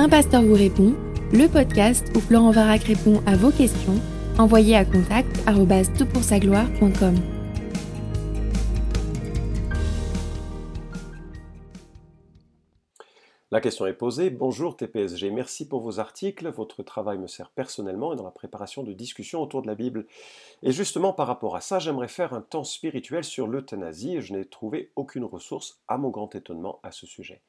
Un pasteur vous répond, le podcast où Florent Varac répond à vos questions, envoyez à contact gloire.com La question est posée. Bonjour TPSG, merci pour vos articles. Votre travail me sert personnellement et dans la préparation de discussions autour de la Bible. Et justement, par rapport à ça, j'aimerais faire un temps spirituel sur l'euthanasie et je n'ai trouvé aucune ressource, à mon grand étonnement, à ce sujet.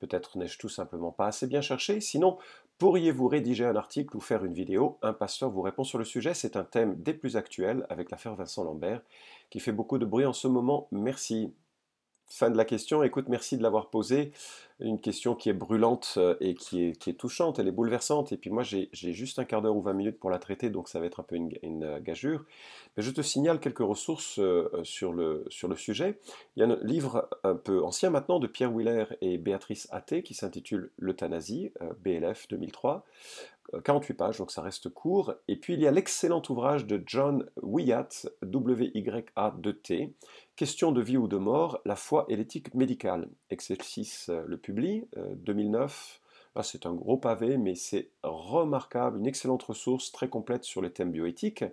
Peut-être n'ai-je tout simplement pas assez bien cherché. Sinon, pourriez-vous rédiger un article ou faire une vidéo? Un pasteur vous répond sur le sujet. C'est un thème des plus actuels avec l'affaire Vincent Lambert qui fait beaucoup de bruit en ce moment. Merci. Fin de la question. Écoute, merci de l'avoir posée une question qui est brûlante euh, et qui est, touchante, elle est bouleversante. Et puis moi, j'ai juste un quart d'heure ou 20 minutes pour la traiter, donc ça va être un peu une, euh, gageure. Mais je te signale quelques ressources euh, sur le, sur le sujet. Il y a un livre un peu ancien maintenant de Pierre Willer et Béatrice Athé qui s'intitule L'euthanasie, BLF 2003. 48 pages, donc ça reste court. Et puis il y a l'excellent ouvrage de John Wyatt, W-Y-A-2-T, Question de vie ou de mort, la foi et l'éthique médicale. Exercice euh, le publie, 2009. Euh, c'est un gros pavé, mais c'est remarquable, une excellente ressource très complète sur les thèmes bioéthiques.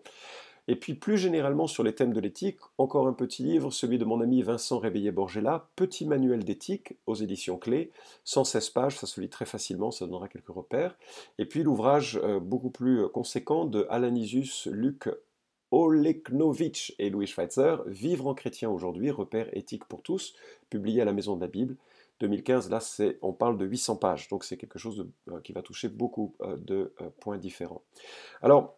Et puis plus généralement sur les thèmes de l'éthique, encore un petit livre, celui de mon ami Vincent Réveillé-Borgella, Petit manuel d'éthique aux éditions clés, 116 pages, ça se lit très facilement, ça donnera quelques repères. Et puis l'ouvrage euh, beaucoup plus conséquent de Alanisus Luc Oleknovitch et Louis Schweitzer, Vivre en chrétien aujourd'hui, repère éthique pour tous, publié à la Maison de la Bible. 2015, là, on parle de 800 pages, donc c'est quelque chose euh, qui va toucher beaucoup euh, de points différents. Alors,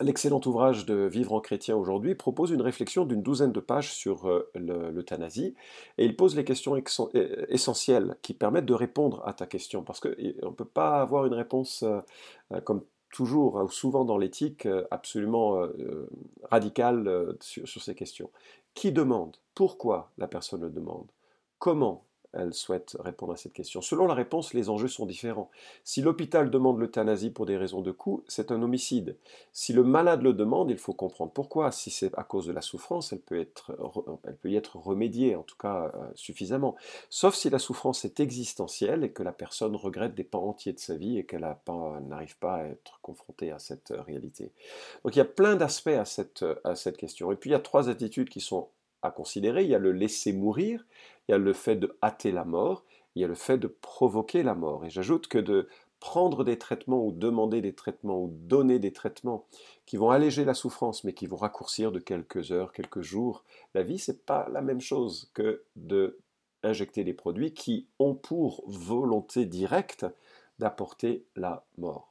L'excellent ouvrage de Vivre en chrétien aujourd'hui propose une réflexion d'une douzaine de pages sur euh, l'euthanasie et il pose les questions euh, essentielles qui permettent de répondre à ta question parce qu'on ne peut pas avoir une réponse euh, comme toujours ou souvent dans l'éthique absolument radicale sur ces questions. Qui demande? Pourquoi la personne le demande? Comment elle souhaite répondre à cette question. Selon la réponse, les enjeux sont différents. Si l'hôpital demande l'euthanasie pour des raisons de coût, c'est un homicide. Si le malade le demande, il faut comprendre pourquoi. Si c'est à cause de la souffrance, elle peut, être, y être remédiée, en tout cas euh, suffisamment. Sauf si la souffrance est existentielle et que la personne regrette des pans entiers de sa vie et qu'elle n'arrive pas à être confrontée à cette réalité. Donc il y a plein d'aspects cette, à cette question. Et puis il y a trois attitudes qui sont à considérer. Il y a le laisser mourir, il y a le fait de hâter la mort, il y a le fait de provoquer la mort. Et j'ajoute que de prendre des traitements ou demander des traitements ou donner des traitements qui vont alléger la souffrance mais qui vont raccourcir de quelques heures, quelques jours la vie, c'est pas la même chose que de injecter des produits qui ont pour volonté directe d'apporter la mort.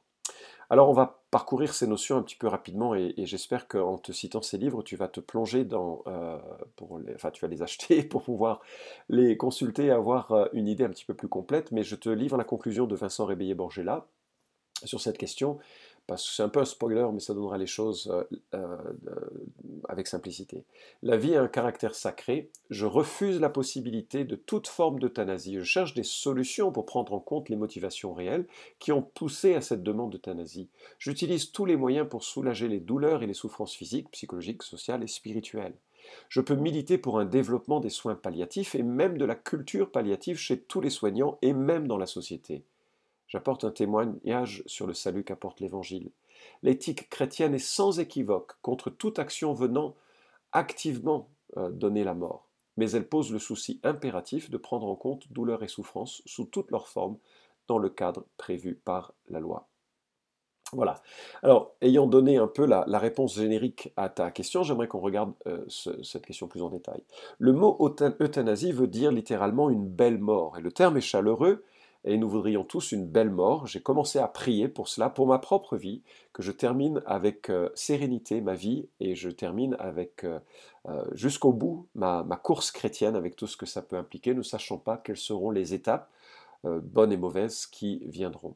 Alors on va parcourir ces notions un petit peu rapidement et, j'espère qu'en te citant ces livres, tu vas te plonger dans, euh, pour enfin tu vas les acheter pour pouvoir les consulter et avoir euh, une idée un petit peu plus complète. Mais je te livre la conclusion de Vincent Réveillé-Borgella sur cette question c'est un peu un spoiler, mais ça donnera les choses euh, euh, avec simplicité. La vie a un caractère sacré. Je refuse la possibilité de toute forme d'euthanasie. Je cherche des solutions pour prendre en compte les motivations réelles qui ont poussé à cette demande d'euthanasie. J'utilise tous les moyens pour soulager les douleurs et les souffrances physiques, psychologiques, sociales et spirituelles. Je peux militer pour un développement des soins palliatifs et même de la culture palliative chez tous les soignants et même dans la société. J'apporte un témoignage sur le salut qu'apporte l'Évangile. L'éthique chrétienne est sans équivoque contre toute action venant activement euh, donner la mort, mais elle pose le souci impératif de prendre en compte douleur et souffrance sous toutes leurs formes dans le cadre prévu par la loi. Voilà. Alors, ayant donné un peu la, réponse générique à ta question, j'aimerais qu'on regarde euh, cette question plus en détail. Le mot euthanasie veut dire littéralement une belle mort, et le terme est chaleureux et nous voudrions tous une belle mort. J'ai commencé à prier pour cela, pour ma propre vie, que je termine avec euh, sérénité ma vie et je termine avec euh, euh, jusqu'au bout ma, ma, course chrétienne avec tout ce que ça peut impliquer, ne sachant pas quelles seront les étapes euh, bonnes et mauvaises qui viendront.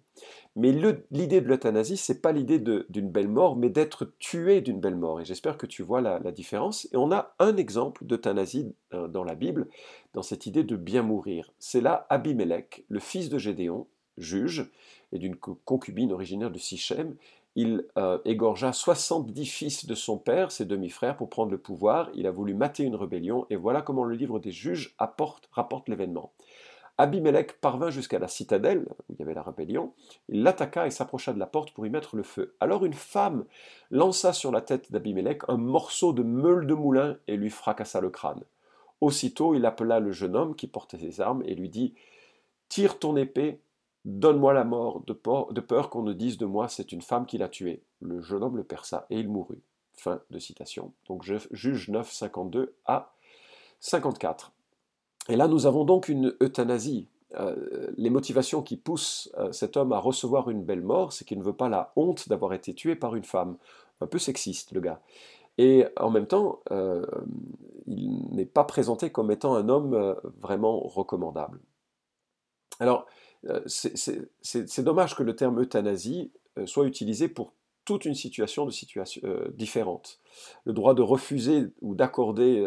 Mais l'idée de l'euthanasie, c'est pas l'idée d'une belle mort, mais d'être tué d'une belle mort. Et j'espère que tu vois la, différence. Et on a un exemple d'euthanasie euh, dans la Bible, dans cette idée de bien mourir. C'est là Abimelech, le fils de Gédéon, juge, et d'une concubine originaire de Sichem. Il euh, égorgea 70 fils de son père, ses demi-frères, pour prendre le pouvoir. Il a voulu mater une rébellion, et voilà comment le livre des juges apporte, rapporte l'événement. Abimelech parvint jusqu'à la citadelle, où il y avait la rébellion, il l'attaqua et s'approcha de la porte pour y mettre le feu. Alors une femme lança sur la tête d'Abimelech un morceau de meule de moulin et lui fracassa le crâne. Aussitôt il appela le jeune homme qui portait ses armes et lui dit Tire ton épée, donne-moi la mort, de peur, qu'on ne dise de moi c'est une femme qui l'a tué. Le jeune homme le perça et il mourut. Fin de citation. Donc juge 9, 52 à 54. Et là, nous avons donc une euthanasie. Euh, les motivations qui poussent euh, cet homme à recevoir une belle mort, c'est qu'il ne veut pas la honte d'avoir été tué par une femme. Un peu sexiste, le gars. Et en même temps, euh, il n'est pas présenté comme étant un homme vraiment recommandable. Alors, c'est dommage que le terme euthanasie soit utilisé pour toute une situation de situation différente. Le droit de refuser ou d'accorder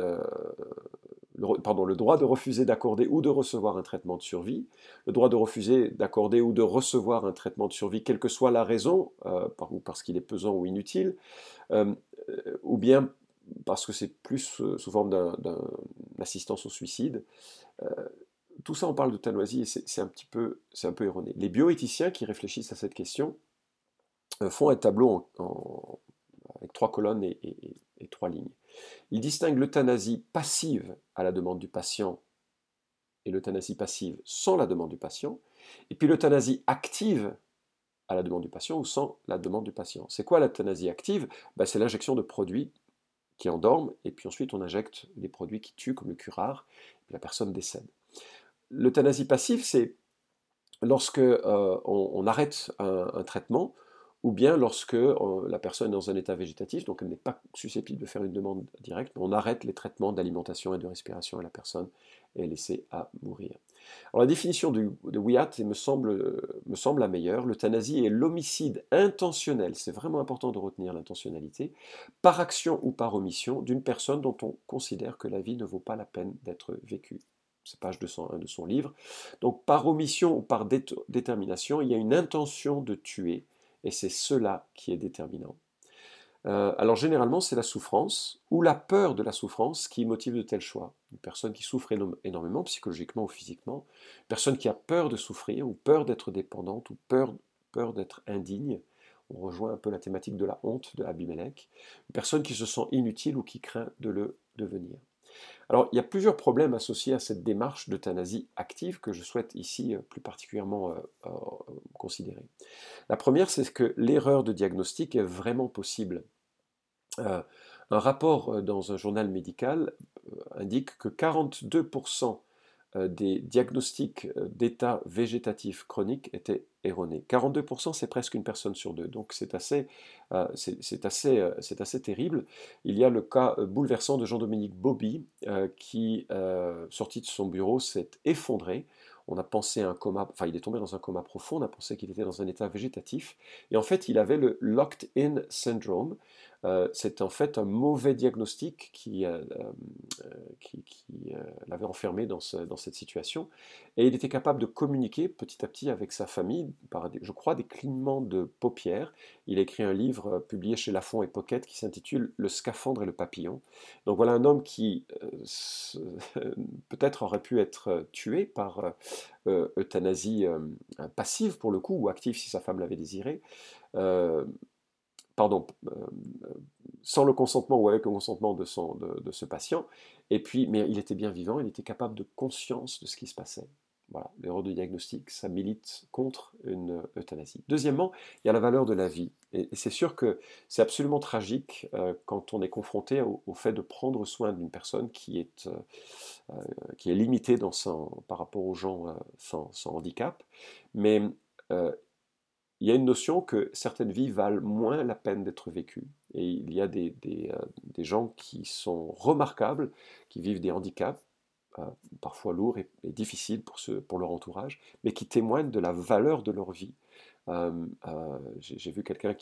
le, pardon, le droit de refuser d'accorder ou de recevoir un traitement de survie, le droit de refuser d'accorder ou de recevoir un traitement de survie, quelle que soit la raison, euh, ou parce qu'il est pesant ou inutile, euh, ou bien parce que c'est plus euh, sous forme d'assistance au suicide. tout ça, on parle d'euthanasie et c'est un petit peu, un peu erroné. Les bioéthiciens qui réfléchissent à cette question font un tableau avec trois colonnes et trois lignes. Il distingue l'euthanasie passive à la demande du patient et l'euthanasie passive sans la demande du patient, et puis l'euthanasie active à la demande du patient ou sans la demande du patient. C'est quoi l'euthanasie active? Ben, C'est l'injection de produits qui endorment, et puis ensuite on injecte des produits qui tuent, comme le curare, et la personne décède. L'euthanasie passive, c'est lorsque euh, on, arrête un traitement ou bien lorsque euh, la personne est dans un état végétatif, donc elle n'est pas susceptible de faire une demande directe, on arrête les traitements d'alimentation et de respiration et la personne est laissée à mourir. Alors la définition de, de Wyatt me semble, me semble la meilleure. L'euthanasie est l'homicide intentionnel, c'est vraiment important de retenir l'intentionnalité, par action ou par omission d'une personne dont on considère que la vie ne vaut pas la peine d'être vécue c'est page 201 de son livre. Donc par omission ou par détermination, il y a une intention de tuer et c'est cela qui est déterminant. Euh, alors généralement, c'est la souffrance ou la peur de la souffrance qui motive de tels choix. Une personne qui souffre énormément, psychologiquement ou physiquement, une personne qui a peur de souffrir ou peur d'être dépendante ou peur, peur d'être indigne. On rejoint un peu la thématique de la honte de Abimelech. Une personne qui se sent inutile ou qui craint de le devenir. Alors, il y a plusieurs problèmes associés à cette démarche d'euthanasie active que je souhaite ici euh, plus particulièrement euh, euh, considérer. La première, c'est que l'erreur de diagnostic est vraiment possible. un rapport dans un journal médical indique que 42% euh, des diagnostics euh, d'état végétatif chronique étaient erronés. 42%, c'est presque une personne sur deux. Donc c'est assez, euh, assez, assez terrible. Il y a le cas bouleversant de Jean-Dominique Bobby qui, sorti de son bureau, s'est effondré. On a pensé à un coma, enfin il est tombé dans un coma profond, on a pensé qu'il était dans un état végétatif. Et en fait, il avait le locked-in syndrome, euh, c'est en fait un mauvais diagnostic qui, euh, euh, l'avait enfermé dans, cette situation. Et il était capable de communiquer petit à petit avec sa famille par, je crois, des clignements de paupières. Il a écrit un livre publié chez Lafont et Pocket qui s'intitule Le scaphandre et le papillon. Donc voilà un homme qui peut-être aurait pu être tué par euthanasie passive pour le coup, ou active si sa femme l'avait désiré pardon, euh, sans le consentement ou avec le consentement de, son, de, ce patient. Et puis, mais il était bien vivant, il était capable de conscience de ce qui se passait. Voilà, l'erreur de diagnostic, ça milite contre une euthanasie. Deuxièmement, il y a la valeur de la vie. Et, c'est sûr que c'est absolument tragique euh, quand on est confronté au, fait de prendre soin d'une personne qui est, euh, qui est limitée dans son, par rapport aux gens sans, sans, handicap. Mais il y a une notion que certaines vies valent moins la peine d'être vécues. Et il y a des, des, euh, gens qui sont remarquables, qui vivent des handicaps, euh, parfois lourds et, difficiles pour, pour leur entourage, mais qui témoignent de la valeur de leur vie. J'ai vu quelqu'un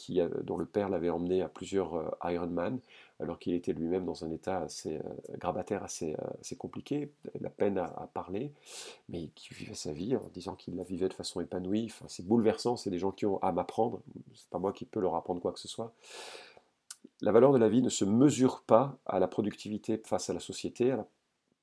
dont le père l'avait emmené à plusieurs Ironman, alors qu'il était lui-même dans un état assez grabataire, assez, assez, compliqué, la peine à, parler, mais qui vivait sa vie en disant qu'il la vivait de façon épanouie. C'est bouleversant, c'est des gens qui ont à m'apprendre, c'est pas moi qui peux leur apprendre quoi que ce soit. La valeur de la vie ne se mesure pas à la productivité face à la société, à la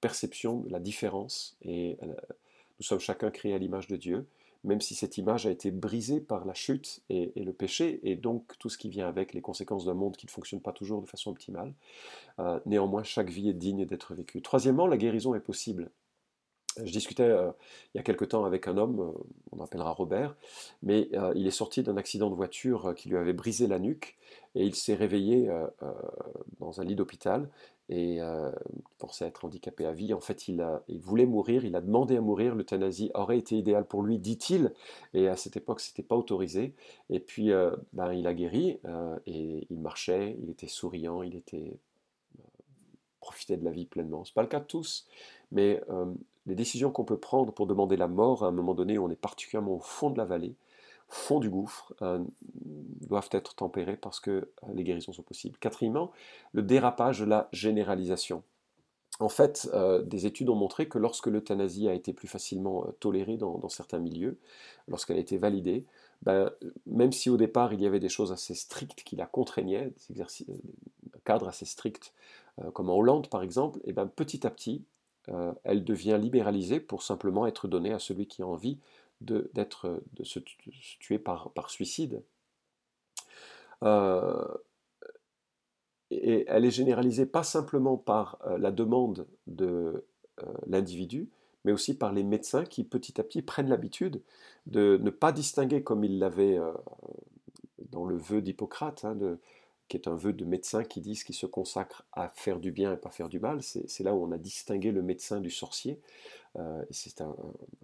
perception de la différence et Nous sommes chacun créés à l'image de Dieu, même si cette image a été brisée par la chute et, le péché, et donc tout ce qui vient avec, les conséquences d'un monde qui ne fonctionne pas toujours de façon optimale. Euh, néanmoins, chaque vie est digne d'être vécue. Troisièmement, la guérison est possible. Je discutais euh, il y a quelque temps avec un homme, euh, on appellera Robert, mais il est sorti d'un accident de voiture qui lui avait brisé la nuque et il s'est réveillé dans un lit d'hôpital et euh, pensait être handicapé à vie. En fait, il, voulait mourir, il a demandé à mourir. L'euthanasie aurait été idéal pour lui, dit-il. Et à cette époque, ce n'était pas autorisé. Et puis, euh, ben, il a guéri euh, et il marchait, il était souriant, il était euh, profitait de la vie pleinement. Ce n'est pas le cas de tous, mais les décisions qu'on peut prendre pour demander la mort à un moment donné on est particulièrement au fond de la vallée, fond du gouffre euh, doivent être tempérés parce que euh, les guérisons sont possibles. Quatrièmement, le dérapage de la généralisation. En fait, euh, des études ont montré que lorsque l'euthanasie a été plus facilement tolérée dans, certains milieux, lorsqu'elle a été validée, ben, même si au départ il y avait des choses assez strictes qui la contraignaient, des un cadre assez strict, comme en Hollande par exemple, et ben, petit à petit, elle devient libéralisée pour simplement être donnée à celui qui a envie de, se, tuer par, par suicide. Euh, et elle est généralisée pas simplement par euh, la demande de euh, l'individu, mais aussi par les médecins qui petit à petit prennent l'habitude de ne pas distinguer comme ils l'avaient dans le vœu d'Hippocrate, hein, qui est un vœu de médecins qui disent qu'ils se consacrent à faire du bien et pas faire du mal. C'est là où on a distingué le médecin du sorcier. Euh, c'est un,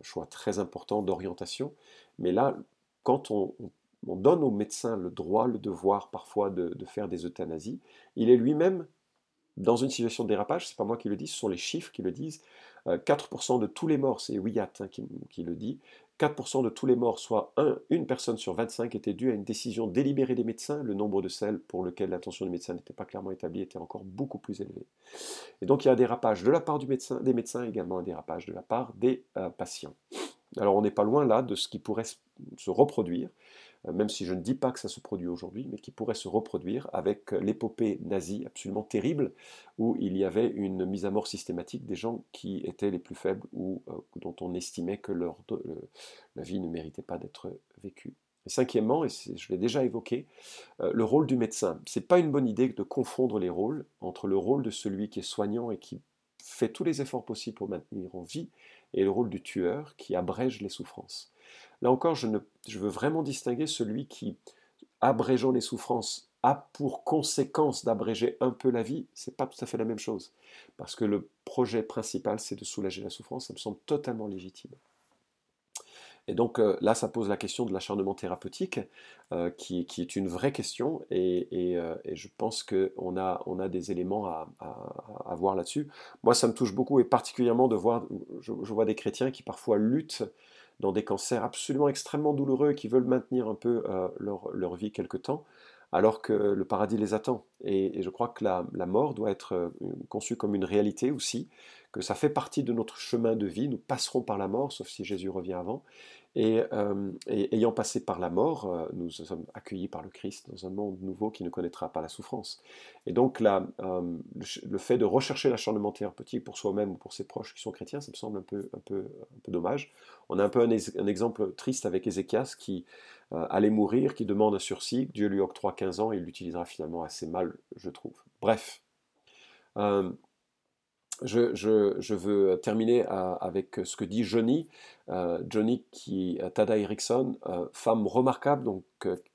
choix très important d'orientation. Mais là, quand on, donne au médecin le droit, le devoir parfois de, faire des euthanasies, il est lui-même dans une situation de dérapage, c'est pas moi qui le dis, ce sont les chiffres qui le disent. 4% euh, de tous les morts, c'est Wyatt hein, qui, le dit, 4% de tous les morts, soit une personne sur 25, était due à une décision délibérée des médecins. Le nombre de celles pour lesquelles l'attention des médecins n'était pas clairement établie était encore beaucoup plus élevé. Et donc il y a un dérapage de la part du médecin, des médecins, également un dérapage de la part des euh, patients. Alors on n'est pas loin là de ce qui pourrait se reproduire même si je ne dis pas que ça se produit aujourd'hui, mais qui pourrait se reproduire avec l'épopée nazie absolument terrible, où il y avait une mise à mort systématique des gens qui étaient les plus faibles ou euh, dont on estimait que leur, la vie ne méritait pas d'être vécue. Cinquièmement, et je l'ai déjà évoqué, euh, le rôle du médecin. Ce n'est pas une bonne idée de confondre les rôles entre le rôle de celui qui est soignant et qui fait tous les efforts possibles pour maintenir en vie et le rôle du tueur qui abrège les souffrances. Là encore, je, veux vraiment distinguer celui qui, abrégeant les souffrances, a pour conséquence d'abréger un peu la vie, c'est pas tout à fait la même chose. Parce que le projet principal, c'est de soulager la souffrance, ça me semble totalement légitime. Et donc euh, là, ça pose la question de l'acharnement thérapeutique, euh, qui, est une vraie question, et, euh, je pense qu'on a, on a des éléments à, voir là-dessus. Moi, ça me touche beaucoup, et particulièrement de voir, je vois des chrétiens qui parfois luttent dans des cancers absolument extrêmement douloureux qui veulent maintenir un peu euh, leur, vie quelque temps, alors que le paradis les attend. Et, je crois que la, mort doit être euh, conçue comme une réalité aussi, que ça fait partie de notre chemin de vie. Nous passerons par la mort, sauf si Jésus revient avant. Et, euh, ayant passé par la mort, euh, nous sommes accueillis par le Christ dans un monde nouveau qui ne connaîtra pas la souffrance. Et donc euh, le fait de rechercher l'acharnement thérapeutique pour soi-même ou pour ses proches qui sont chrétiens, ça me semble un peu dommage. On a un peu un, exemple triste avec Ézéchias qui allait mourir, qui demande un sursis, Dieu lui octroie 15 ans et il l'utilisera finalement assez mal, je trouve. Bref je, veux terminer euh, avec ce que dit Johnny. Euh, Johnny, qui Tada Erickson, euh, femme remarquable, donc,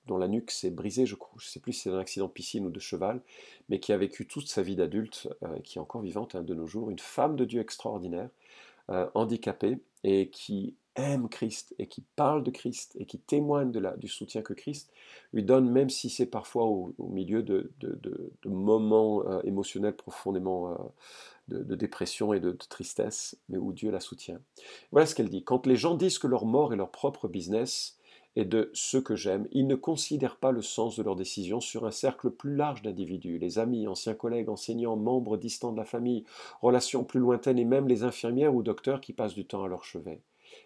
dont la nuque s'est brisée, je ne sais plus si c'est un accident de piscine ou de cheval, mais qui a vécu toute sa vie d'adulte, qui est encore vivante hein, de nos jours, une femme de Dieu extraordinaire, handicapée, et qui aime Christ et qui parle de Christ et qui témoigne de la, du soutien que Christ lui donne, même si c'est parfois au, milieu de, moments euh, émotionnels profondément de, dépression et de, tristesse, mais où Dieu la soutient. Voilà ce qu'elle dit. Quand les gens disent que leur mort est leur propre business et de ceux que j'aime, ils ne considèrent pas le sens de leurs décisions sur un cercle plus large d'individus, les amis, anciens collègues, enseignants, membres distants de la famille, relations plus lointaines et même les infirmières ou docteurs qui passent du temps à leur chevet.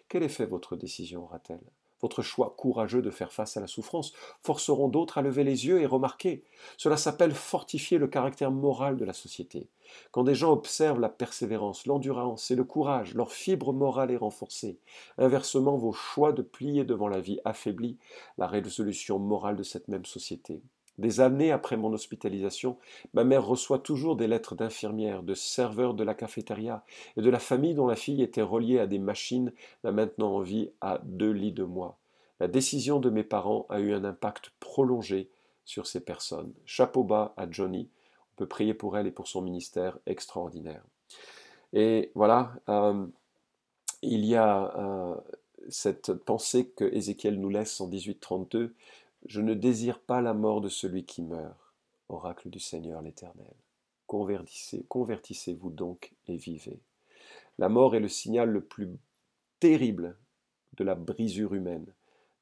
Quel effet votre décision aura-t-elle? Votre choix courageux de faire face à la souffrance forceront d'autres à lever les yeux et remarquer. Cela s'appelle fortifier le caractère moral de la société. Quand des gens observent la persévérance, l'endurance et le courage, leur fibre morale est renforcée. Inversement, vos choix de plier devant la vie affaiblit la résolution morale de cette même société. Des années après mon hospitalisation, ma mère reçoit toujours des lettres d'infirmières, de serveurs de la cafétéria et de la famille dont la fille était reliée à des machines, la maintenant en vie à deux lits de moi. La décision de mes parents a eu un impact prolongé sur ces personnes. Chapeau bas à Johnny. On peut prier pour elle et pour son ministère extraordinaire. Et voilà, euh, il y a euh, cette pensée que Ézéchiel nous laisse en 1832 je ne désire pas la mort de celui qui meurt, oracle du Seigneur l'Éternel. Convertissez, convertissez-vous donc et vivez. La mort est le signal le plus terrible de la brisure humaine.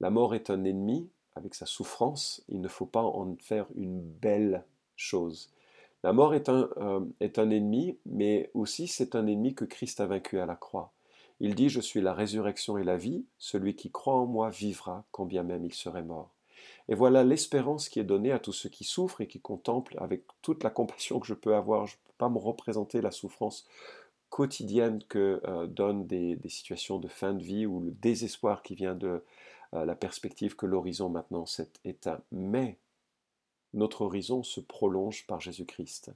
La mort est un ennemi avec sa souffrance, il ne faut pas en faire une belle chose. La mort est un, euh, est un ennemi, mais aussi c'est un ennemi que Christ a vaincu à la croix. Il dit, Je suis la résurrection et la vie, celui qui croit en moi vivra, quand bien même il serait mort. Et voilà l'espérance qui est donnée à tous ceux qui souffrent et qui contemplent avec toute la compassion que je peux avoir. Je ne peux pas me représenter la souffrance quotidienne que euh, donnent des, situations de fin de vie ou le désespoir qui vient de euh, la perspective que l'horizon maintenant s'est éteint. Mais notre horizon se prolonge par Jésus-Christ.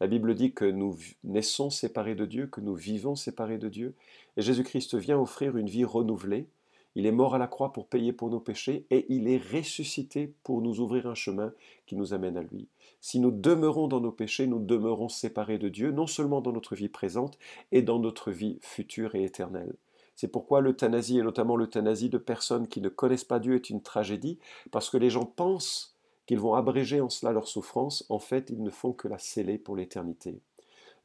La Bible dit que nous naissons séparés de Dieu, que nous vivons séparés de Dieu, et Jésus-Christ vient offrir une vie renouvelée il est mort à la croix pour payer pour nos péchés et il est ressuscité pour nous ouvrir un chemin qui nous amène à lui. Si nous demeurons dans nos péchés, nous demeurons séparés de Dieu, non seulement dans notre vie présente, et dans notre vie future et éternelle. C'est pourquoi l'euthanasie, et notamment l'euthanasie de personnes qui ne connaissent pas Dieu, est une tragédie, parce que les gens pensent qu'ils vont abréger en cela leur souffrance, en fait ils ne font que la sceller pour l'éternité.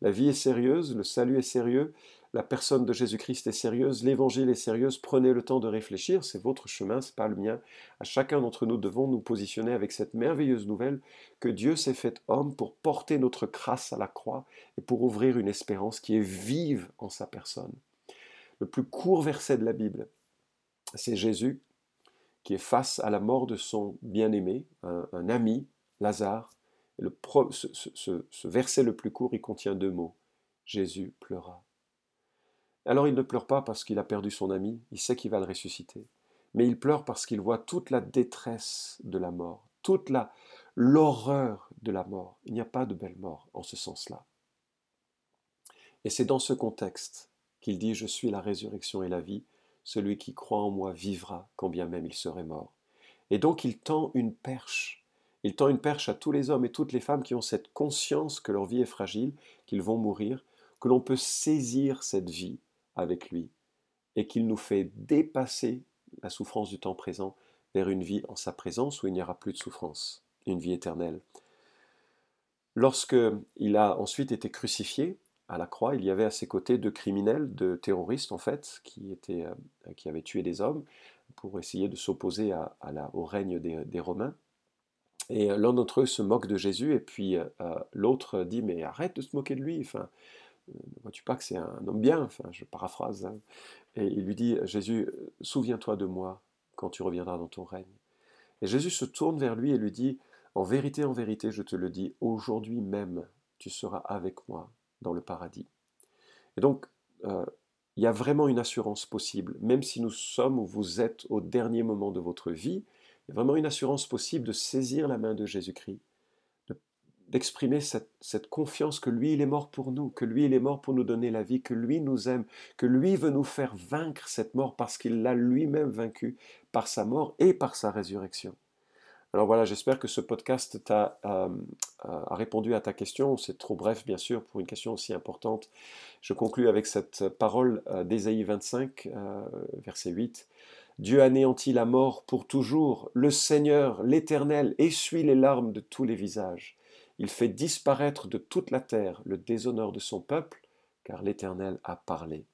La vie est sérieuse, le salut est sérieux, la personne de Jésus-Christ est sérieuse, l'évangile est sérieuse, prenez le temps de réfléchir, c'est votre chemin, c'est pas le mien. À chacun d'entre nous devons nous positionner avec cette merveilleuse nouvelle que Dieu s'est fait homme pour porter notre crasse à la croix et pour ouvrir une espérance qui est vive en sa personne. Le plus court verset de la Bible, c'est Jésus qui est face à la mort de son bien-aimé, un, ami, Lazare. le, ce verset le plus court, il contient deux mots. Jésus pleura. Alors il ne pleure pas parce qu'il a perdu son ami, il sait qu'il va le ressusciter, mais il pleure parce qu'il voit toute la détresse de la mort, toute l'horreur de la mort. Il n'y a pas de belle mort en ce sens-là. Et c'est dans ce contexte qu'il dit Je suis la résurrection et la vie, celui qui croit en moi vivra, quand bien même il serait mort. Et donc il tend une perche. Il tend une perche à tous les hommes et toutes les femmes qui ont cette conscience que leur vie est fragile, qu'ils vont mourir, que l'on peut saisir cette vie avec lui et qu'il nous fait dépasser la souffrance du temps présent vers une vie en sa présence où il n'y aura plus de souffrance, une vie éternelle. Lorsque il a ensuite été crucifié à la croix, il y avait à ses côtés deux criminels, deux terroristes en fait, qui, étaient, euh, qui avaient tué des hommes pour essayer de s'opposer à, la, au règne des, Romains. Et euh, l'un d'entre eux se moque de Jésus et puis euh, l'autre dit mais arrête de se moquer de lui. Ne vois-tu pas que c'est un homme bien Enfin, je paraphrase. Hein. Et il lui dit, Jésus, souviens-toi de moi quand tu reviendras dans ton règne. Et Jésus se tourne vers lui et lui dit, en vérité, en vérité, je te le dis, aujourd'hui même, tu seras avec moi dans le paradis. Et donc, euh, il y a vraiment une assurance possible, même si nous sommes ou vous êtes au dernier moment de votre vie, il y a vraiment une assurance possible de saisir la main de Jésus-Christ d'exprimer cette, confiance que lui, il est mort pour nous, que lui, il est mort pour nous donner la vie, que lui nous aime, que lui veut nous faire vaincre cette mort parce qu'il l'a lui-même vaincu par sa mort et par sa résurrection. Alors voilà, j'espère que ce podcast t'a euh, euh, a répondu à ta question. C'est trop bref, bien sûr, pour une question aussi importante. Je conclus avec cette parole euh, d'Ésaïe 25, verset 8. Dieu anéantit la mort pour toujours. Le Seigneur, l'Éternel, essuie les larmes de tous les visages. Il fait disparaître de toute la terre le déshonneur de son peuple, car l'Éternel a parlé.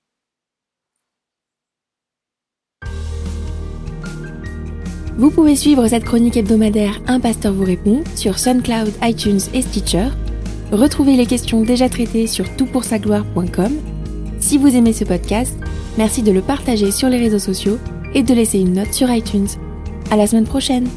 Vous pouvez suivre cette chronique hebdomadaire Un pasteur vous répond sur SoundCloud, iTunes et Stitcher. Retrouvez les questions déjà traitées sur toutpoursagloire.com. Si vous aimez ce podcast, merci de le partager sur les réseaux sociaux et de laisser une note sur iTunes. À la semaine prochaine!